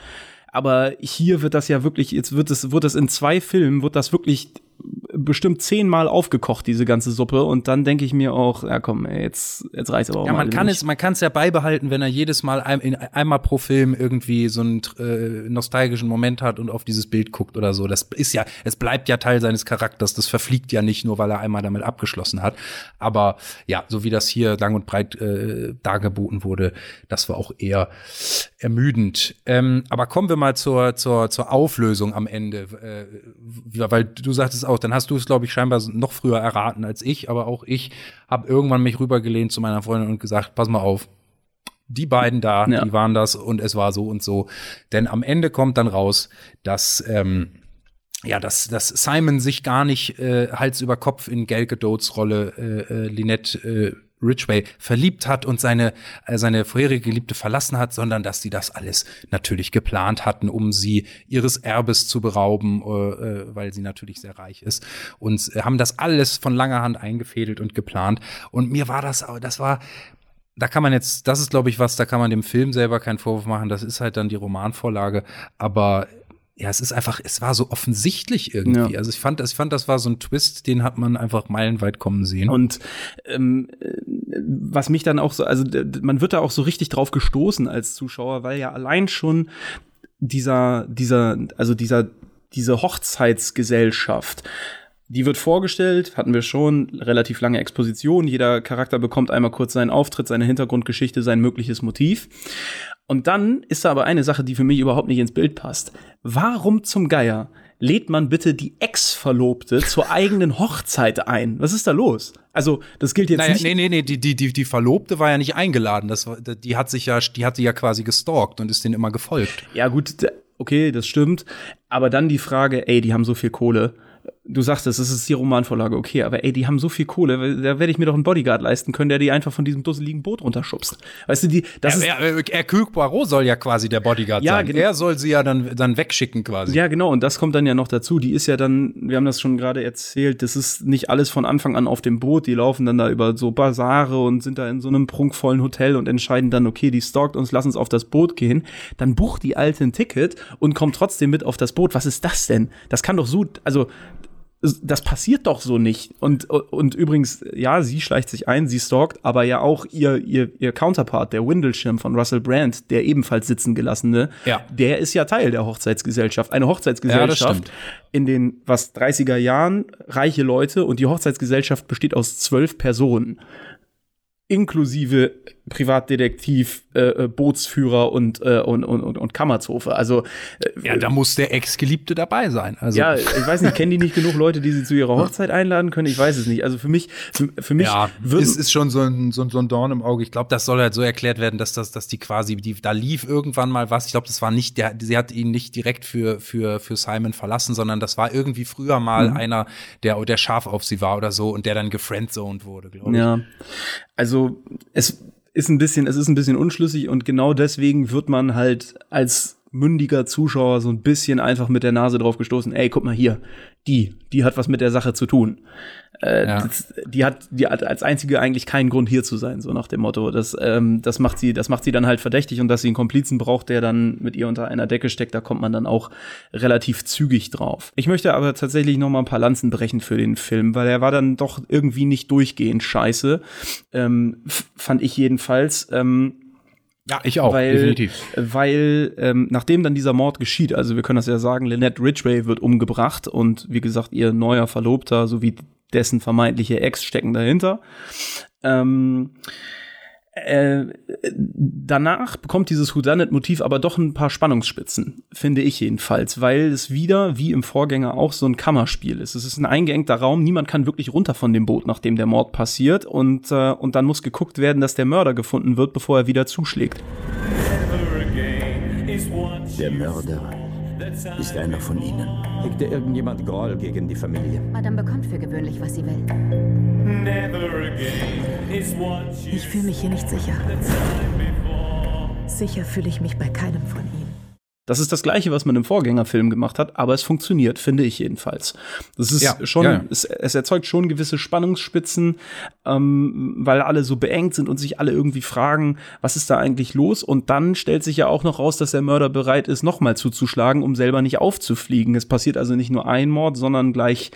Aber hier wird das ja wirklich, jetzt wird es, wird es in zwei Filmen, wird das wirklich bestimmt zehnmal aufgekocht, diese ganze Suppe. Und dann denke ich mir auch, ja komm, ey, jetzt, jetzt reicht's aber auch Ja, mal man kann nicht. es, man kann es ja beibehalten, wenn er jedes Mal ein, in, einmal pro Film irgendwie so einen äh, nostalgischen Moment hat und auf dieses Bild guckt oder so. Das ist ja, es bleibt ja Teil seines Charakters. Das verfliegt ja nicht nur, weil er einmal damit abgeschlossen hat. Aber ja, so wie das hier lang und breit äh, dargeboten wurde, das war auch eher ermüdend. Ähm, aber kommen wir mal zur zur zur Auflösung am Ende, äh, weil du sagtest auch, dann hast du es glaube ich scheinbar noch früher erraten als ich, aber auch ich habe irgendwann mich rübergelehnt zu meiner Freundin und gesagt, pass mal auf, die beiden da, Ja. die waren das und es war so und so. Denn am Ende kommt dann raus, dass ähm, ja, dass, dass Simon sich gar nicht äh, Hals über Kopf in Gal Gadots Rolle äh, äh, Lynette äh, Ridgway verliebt hat und seine, äh, seine vorherige Geliebte verlassen hat, sondern dass sie das alles natürlich geplant hatten, um sie ihres Erbes zu berauben, äh, äh, weil sie natürlich sehr reich ist. Und äh, haben das alles von langer Hand eingefädelt und geplant. Und mir war das, das war, da kann man jetzt, das ist glaube ich was, da kann man dem Film selber keinen Vorwurf machen, das ist halt dann die Romanvorlage, aber ja, es ist einfach, es war so offensichtlich irgendwie. Ja. Also ich fand, ich fand, das war so ein Twist, den hat man einfach meilenweit kommen sehen. Und ähm, äh, was mich dann auch so, also man wird da auch so richtig drauf gestoßen als Zuschauer, weil ja allein schon dieser, dieser, also dieser, diese Hochzeitsgesellschaft, die wird vorgestellt, hatten wir schon, relativ lange Exposition. Jeder Charakter bekommt einmal kurz seinen Auftritt, seine Hintergrundgeschichte, sein mögliches Motiv. Und dann ist da aber eine Sache, die für mich überhaupt nicht ins Bild passt. Warum zum Geier lädt man bitte die Ex-Verlobte zur eigenen Hochzeit ein? Was ist da los? Also, das gilt jetzt Naja, nicht. nee, nee, nee, die, die, die, die Verlobte war ja nicht eingeladen. Das die hat sich ja, die hat sie ja quasi gestalkt und ist denen immer gefolgt. Ja, gut, okay, das stimmt. Aber dann die Frage, ey, die haben so viel Kohle. Du sagst es, es ist die Romanvorlage, okay, aber ey, die haben so viel Kohle, da werde ich mir doch einen Bodyguard leisten können, der die einfach von diesem dusseligen Boot runterschubst. Weißt du, die, das ist, ja, ja, Hercule Poirot soll ja quasi der Bodyguard Ja, sein. genau. Er soll sie ja dann, dann wegschicken quasi. Ja, genau, und das kommt dann ja noch dazu. Die ist ja dann, wir haben das schon gerade erzählt, das ist nicht alles von Anfang an auf dem Boot. Die laufen dann da über so Basare und sind da in so einem prunkvollen Hotel und entscheiden dann, okay, die stalkt uns, lass uns auf das Boot gehen. Dann bucht die Alte ein Ticket und kommt trotzdem mit auf das Boot. Was ist das denn? Das kann doch so, also das passiert doch so nicht. Und, und übrigens, ja, sie schleicht sich ein, sie stalkt, aber ja auch ihr, ihr, ihr Counterpart, der Windlesham von Russell Brand, der ebenfalls sitzen gelassene, Ja. der ist ja Teil der Hochzeitsgesellschaft. Eine Ja, Hochzeitsgesellschaft stimmt. in den was 30er Jahren, reiche Leute und die Hochzeitsgesellschaft besteht aus zwölf Personen. Inklusive Privatdetektiv, äh, äh, Bootsführer und, äh, und, und, und, Kammerzofe. Also äh, Ja, da muss der Ex-Geliebte dabei sein. Also, ja, ich weiß nicht, kennen die nicht genug Leute, die sie zu ihrer Hochzeit einladen können? Ich weiß es nicht. Also für mich, für, für mich Ja, würden, es ist schon so ein, so, ein- so ein Dorn im Auge. Ich glaube, das soll halt so erklärt werden, dass das, dass die quasi, die, da lief irgendwann mal was. Ich glaube, das war nicht der, sie hat ihn nicht direkt für, für, für Simon verlassen, sondern das war irgendwie früher mal Mhm. einer, der, der scharf auf sie war oder so und der dann gefriendzoned wurde, glaube ich. Ja. Also es ist ein bisschen, es ist ein bisschen unschlüssig und genau deswegen wird man halt als mündiger Zuschauer so ein bisschen einfach mit der Nase drauf gestoßen, ey, guck mal hier, die, die hat was mit der Sache zu tun. Äh, Ja. das, die hat, die hat als einzige eigentlich keinen Grund hier zu sein, so nach dem Motto. Das, ähm, das macht sie, das macht sie dann halt verdächtig und dass sie einen Komplizen braucht, der dann mit ihr unter einer Decke steckt, da kommt man dann auch relativ zügig drauf. Ich möchte aber tatsächlich noch mal ein paar Lanzen brechen für den Film, weil er war dann doch irgendwie nicht durchgehend scheiße, ähm, fand ich jedenfalls. Ähm, Ja, ich auch, weil, definitiv. Weil ähm, nachdem dann dieser Mord geschieht, also wir können das ja sagen, Lynette Ridgway wird umgebracht und wie gesagt, ihr neuer Verlobter sowie dessen vermeintliche Ex stecken dahinter. Ähm, äh, danach bekommt dieses Whodunit-Motiv aber doch ein paar Spannungsspitzen, finde ich jedenfalls, weil es wieder, wie im Vorgänger auch, so ein Kammerspiel ist. Es ist ein eingeengter Raum, niemand kann wirklich runter von dem Boot, nachdem der Mord passiert und, äh, und dann muss geguckt werden, dass der Mörder gefunden wird, bevor er wieder zuschlägt. Der Mörder ist einer von Ihnen. Hegte irgendjemand Groll gegen die Familie? Madame bekommt für gewöhnlich, was sie will. Ich fühle mich hier nicht sicher. Sicher fühle ich mich bei keinem von ihnen. Das ist das Gleiche, was man im Vorgängerfilm gemacht hat, aber es funktioniert, finde ich jedenfalls. Das ist Ja, schon, ja. Es, es erzeugt schon gewisse Spannungsspitzen, ähm, weil alle so beengt sind und sich alle irgendwie fragen, was ist da eigentlich los? Und dann stellt sich ja auch noch raus, dass der Mörder bereit ist, nochmal zuzuschlagen, um selber nicht aufzufliegen. Es passiert also nicht nur ein Mord, sondern gleich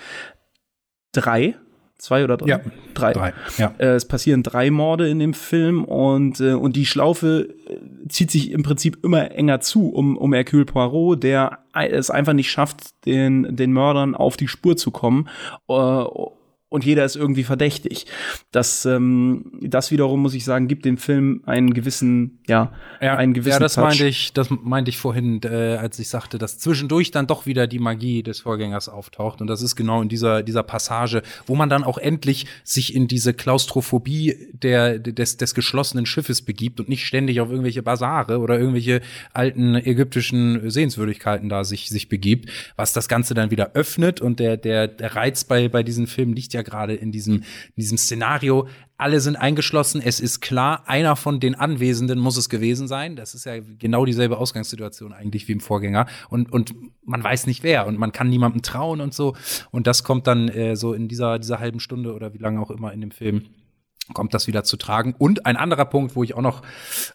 drei. Zwei oder drei? Ja, drei. drei, ja. Äh, es passieren drei Morde in dem Film und, äh, und die Schlaufe äh, zieht sich im Prinzip immer enger zu um, um Hercule Poirot, der es einfach nicht schafft, den, den Mördern auf die Spur zu kommen. Äh, und jeder ist irgendwie verdächtig. Das, ähm, das wiederum, muss ich sagen, gibt dem Film einen gewissen, ja, einen gewissen ja, das Touch. meinte ich, das meinte ich vorhin, äh, als ich sagte, dass zwischendurch dann doch wieder die Magie des Vorgängers auftaucht. Und das ist genau in dieser, dieser Passage, wo man dann auch endlich sich in diese Klaustrophobie der, des, des geschlossenen Schiffes begibt und nicht ständig auf irgendwelche Basare oder irgendwelche alten ägyptischen Sehenswürdigkeiten da sich, sich begibt, was das Ganze dann wieder öffnet. Und der, der, der Reiz bei, bei diesen Filmen liegt ja gerade in diesem, in diesem Szenario. Alle sind eingeschlossen. Es ist klar, einer von den Anwesenden muss es gewesen sein. Das ist ja genau dieselbe Ausgangssituation eigentlich wie im Vorgänger. Und, und man weiß nicht wer und man kann niemandem trauen und so. Und das kommt dann äh, so in dieser, dieser halben Stunde oder wie lange auch immer in dem Film kommt das wieder zu tragen. Und ein anderer Punkt, wo ich auch noch,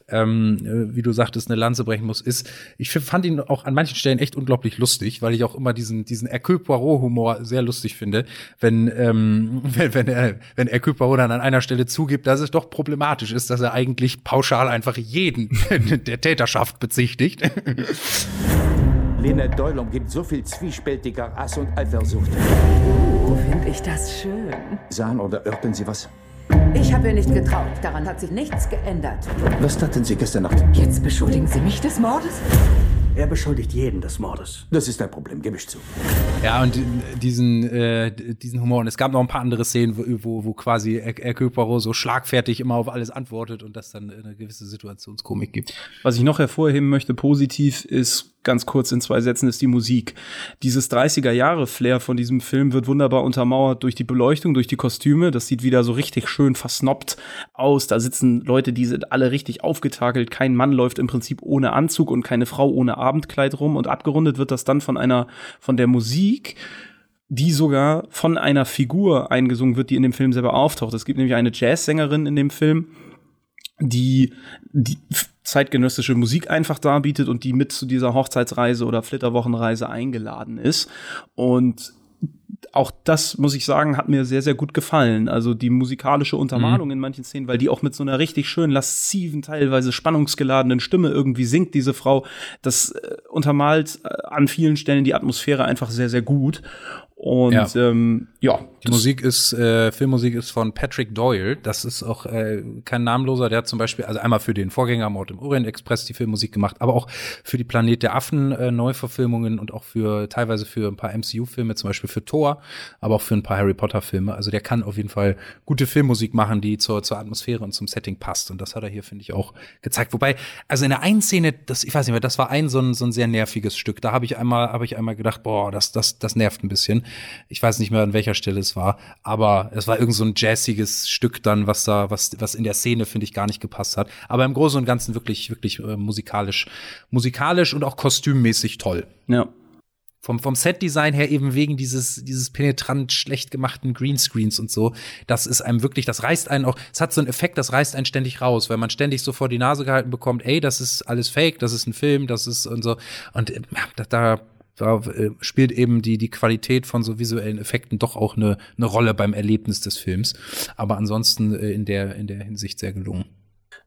ähm, äh, wie du sagtest, eine Lanze brechen muss, ist, ich fand ihn auch an manchen Stellen echt unglaublich lustig, weil ich auch immer diesen, diesen Hercule Poirot-Humor sehr lustig finde, wenn, ähm, wenn, wenn, er, wenn Hercule Poirot dann an einer Stelle zugibt, dass es doch problematisch ist, dass er eigentlich pauschal einfach jeden der Täterschaft bezichtigt. Lynette Doyle umgibt so viel zwiespältiger Hass und Eifersucht. Oh, finde ich das schön. Sahen oder hörten Sie was? Ich habe ihr nicht getraut. Daran hat sich nichts geändert. Was taten Sie gestern Nacht? Jetzt beschuldigen Sie mich des Mordes? Er beschuldigt jeden des Mordes. Das ist ein Problem, gebe ich zu. Ja, und diesen, äh, diesen Humor. Und es gab noch ein paar andere Szenen, wo, wo, wo quasi Her- Hercule Poirot so schlagfertig immer auf alles antwortet und das dann eine gewisse Situationskomik gibt. Was ich noch hervorheben möchte, positiv, ist ganz kurz in zwei Sätzen, ist die Musik. Dieses 30er-Jahre-Flair von diesem Film wird wunderbar untermauert durch die Beleuchtung, durch die Kostüme. Das sieht wieder so richtig schön versnobbt aus. Da sitzen Leute, die sind alle richtig aufgetakelt. Kein Mann läuft im Prinzip ohne Anzug und keine Frau ohne Abendkleid rum. Und abgerundet wird das dann von einer, von der Musik, die sogar von einer Figur eingesungen wird, die in dem Film selber auftaucht. Es gibt nämlich eine Jazzsängerin in dem Film, die, die zeitgenössische Musik einfach darbietet und die mit zu dieser Hochzeitsreise oder Flitterwochenreise eingeladen ist. Und auch das, muss ich sagen, hat mir sehr, sehr gut gefallen. Also die musikalische Untermalung Mhm. in manchen Szenen, weil die auch mit so einer richtig schön lasziven, teilweise spannungsgeladenen Stimme irgendwie singt, diese Frau. Das äh, untermalt äh, an vielen Stellen die Atmosphäre einfach sehr, sehr gut. Und Ja. ähm, ja, Die Musik ist, äh, Filmmusik ist von Patrick Doyle. Das ist auch äh, kein namenloser. Der hat zum Beispiel, also einmal für den Vorgänger Mord im Orient Express die Filmmusik gemacht, aber auch für die Planet der Affen äh, Neuverfilmungen und auch für teilweise für ein paar MCU-Filme, zum Beispiel für Thor, aber auch für ein paar Harry Potter-Filme. Also der kann auf jeden Fall gute Filmmusik machen, die zur, zur Atmosphäre und zum Setting passt. Und das hat er hier, finde ich, auch gezeigt. Wobei, also in der einen Szene, das, ich weiß nicht mehr, das war ein so ein, so ein sehr nerviges Stück. Da habe ich einmal, habe ich einmal gedacht, boah, das, das, das nervt ein bisschen. Ich weiß nicht mehr, an welcher Stelle es war, aber es war irgend so ein jazziges Stück dann, was da, was, was in der Szene, finde ich, gar nicht gepasst hat. Aber im Großen und Ganzen wirklich, wirklich äh, musikalisch, musikalisch und auch kostümmäßig toll. Ja. Vom, vom Set-Design her eben wegen dieses, dieses penetrant schlecht gemachten Greenscreens und so. Das ist einem wirklich, das reißt einen auch, es hat so einen Effekt, das reißt einen ständig raus, weil man ständig so vor die Nase gehalten bekommt, ey, das ist alles fake, das ist ein Film, das ist und so. Und äh, da, da da äh, spielt eben die, die Qualität von so visuellen Effekten doch auch eine, eine Rolle beim Erlebnis des Films. Aber ansonsten äh, in, der, in der Hinsicht sehr gelungen.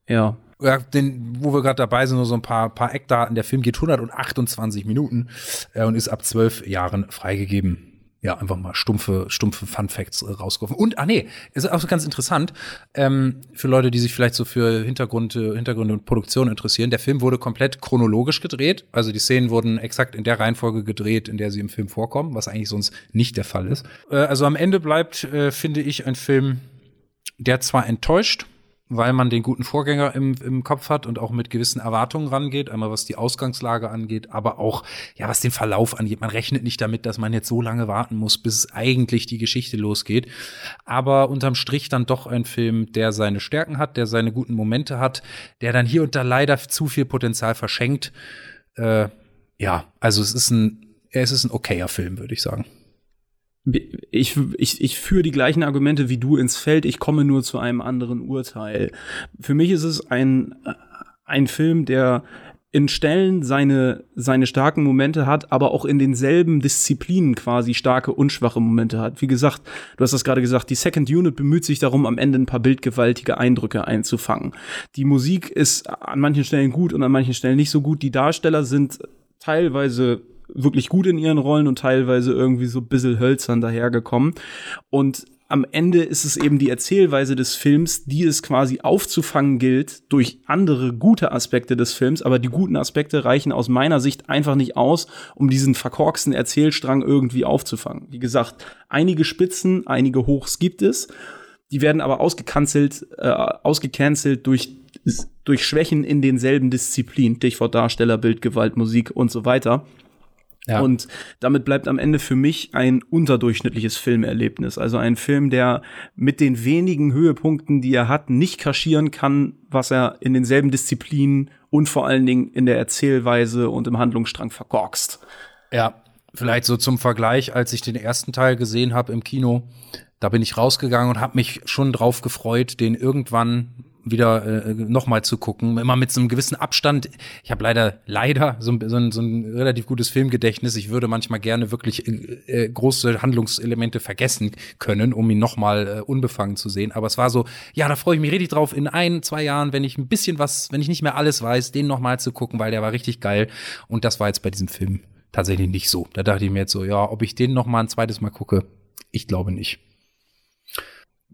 Ja. Ja, den, wo wir gerade dabei sind, nur so ein paar, paar Eckdaten. Der Film geht 128 Minuten äh, und ist ab zwölf Jahren freigegeben ja, einfach mal stumpfe, stumpfe Fun Facts äh, rausgeworfen. Und, ah nee, ist auch ganz interessant, ähm, für Leute, die sich vielleicht so für Hintergrund, äh, Hintergründe und Produktion interessieren. Der Film wurde komplett chronologisch gedreht. Also die Szenen wurden exakt in der Reihenfolge gedreht, in der sie im Film vorkommen, was eigentlich sonst nicht der Fall ist. Äh, also am Ende bleibt, äh, finde ich, ein Film, der zwar enttäuscht, weil man den guten Vorgänger im, im Kopf hat und auch mit gewissen Erwartungen rangeht, einmal was die Ausgangslage angeht, aber auch, ja, was den Verlauf angeht. Man rechnet nicht damit, dass man jetzt so lange warten muss, bis eigentlich die Geschichte losgeht. Aber unterm Strich dann doch ein Film, der seine Stärken hat, der seine guten Momente hat, der dann hier und da leider zu viel Potenzial verschenkt. Äh, ja, also es ist ein, es ist ein okayer Film, würde ich sagen ich, ich, ich führe die gleichen Argumente wie du ins Feld, ich komme nur zu einem anderen Urteil. Für mich ist es ein, ein Film, der in Stellen seine, seine starken Momente hat, aber auch in denselben Disziplinen quasi starke und schwache Momente hat. Wie gesagt, du hast das gerade gesagt, die Second Unit bemüht sich darum, am Ende ein paar bildgewaltige Eindrücke einzufangen. Die Musik ist an manchen Stellen gut und an manchen Stellen nicht so gut. Die Darsteller sind teilweise wirklich gut in ihren Rollen und teilweise irgendwie so ein bisschen hölzern dahergekommen. Und am Ende ist es eben die Erzählweise des Films, die es quasi aufzufangen gilt durch andere gute Aspekte des Films, aber die guten Aspekte reichen aus meiner Sicht einfach nicht aus, um diesen verkorksten Erzählstrang irgendwie aufzufangen. Wie gesagt, einige Spitzen, einige Hochs gibt es, die werden aber ausgecancelt, äh, ausgecancelt durch durch Schwächen in denselben Disziplinen, Stichwort Darsteller, Bild, Gewalt, Musik und so weiter. Ja. Und damit bleibt am Ende für mich ein unterdurchschnittliches Filmerlebnis. Also ein Film, der mit den wenigen Höhepunkten, die er hat, nicht kaschieren kann, was er in denselben Disziplinen und vor allen Dingen in der Erzählweise und im Handlungsstrang verkorkst. Ja, vielleicht so zum Vergleich, als ich den ersten Teil gesehen habe im Kino, da bin ich rausgegangen und habe mich schon drauf gefreut, den irgendwann wieder äh, nochmal zu gucken, immer mit so einem gewissen Abstand. Ich habe leider, leider so, so, ein, so ein relativ gutes Filmgedächtnis. Ich würde manchmal gerne wirklich äh, große Handlungselemente vergessen können, um ihn nochmal äh, unbefangen zu sehen. Aber es war so, ja, da freue ich mich richtig drauf, in ein, zwei Jahren, wenn ich ein bisschen was, wenn ich nicht mehr alles weiß, den nochmal zu gucken, weil der war richtig geil. Und das war jetzt bei diesem Film tatsächlich nicht so. Da dachte ich mir jetzt so, ja, ob ich den nochmal ein zweites Mal gucke, ich glaube nicht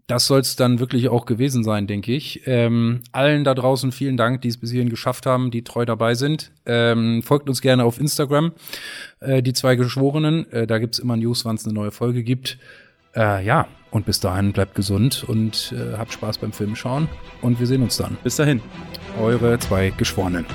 das soll es dann wirklich auch gewesen sein, denke ich. Ähm, allen da draußen vielen Dank, die es bis hierhin geschafft haben, die treu dabei sind. Ähm, folgt uns gerne auf Instagram, äh, die zwei Geschworenen. Äh, da gibt's immer News, wann es eine neue Folge gibt. Äh, ja, und bis dahin bleibt gesund und äh, habt Spaß beim Filmschauen. Und wir sehen uns dann. Bis dahin. Eure zwei Geschworenen.